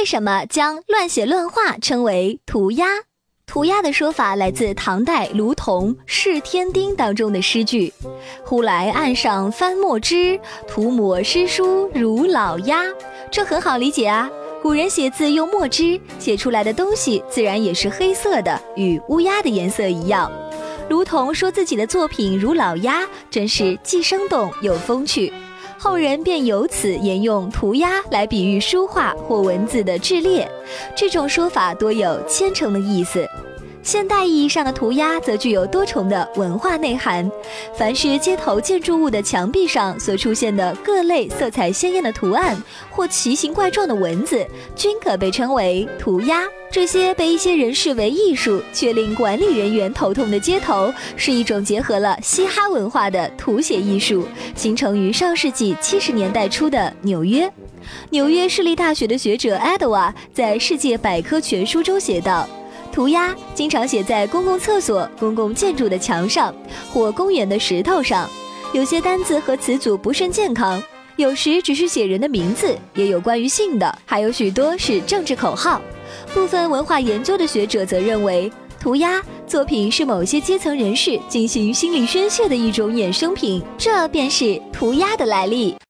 为什么将乱写乱画称为涂鸦？涂鸦的说法来自唐代卢仝《释天丁》当中的诗句：“忽来岸上翻墨汁，涂抹诗书如老鸦。”这很好理解啊，古人写字用墨汁写出来的东西，自然也是黑色的，与乌鸦的颜色一样。卢仝说自己的作品如老鸦，真是既生动又风趣。后人便由此沿用涂鸦来比喻书画或文字的稚劣，这种说法多有虔诚的意思。现代意义上的涂鸦则具有多重的文化内涵。凡是街头建筑物的墙壁上所出现的各类色彩鲜艳的图案或奇形怪状的文字，均可被称为涂鸦。这些被一些人视为艺术，却令管理人员头痛的街头，是一种结合了嘻哈文化的图写艺术，形成于上世纪七十年代初的纽约。纽约市立大学的学者埃德瓦在《世界百科全书》中写道。涂鸦经常写在公共厕所、公共建筑的墙上或公园的石头上，有些单字和词组不甚健康，有时只是写人的名字，也有关于性的，还有许多是政治口号。部分文化研究的学者则认为，涂鸦作品是某些阶层人士进行心理宣泄的一种衍生品，这便是涂鸦的来历。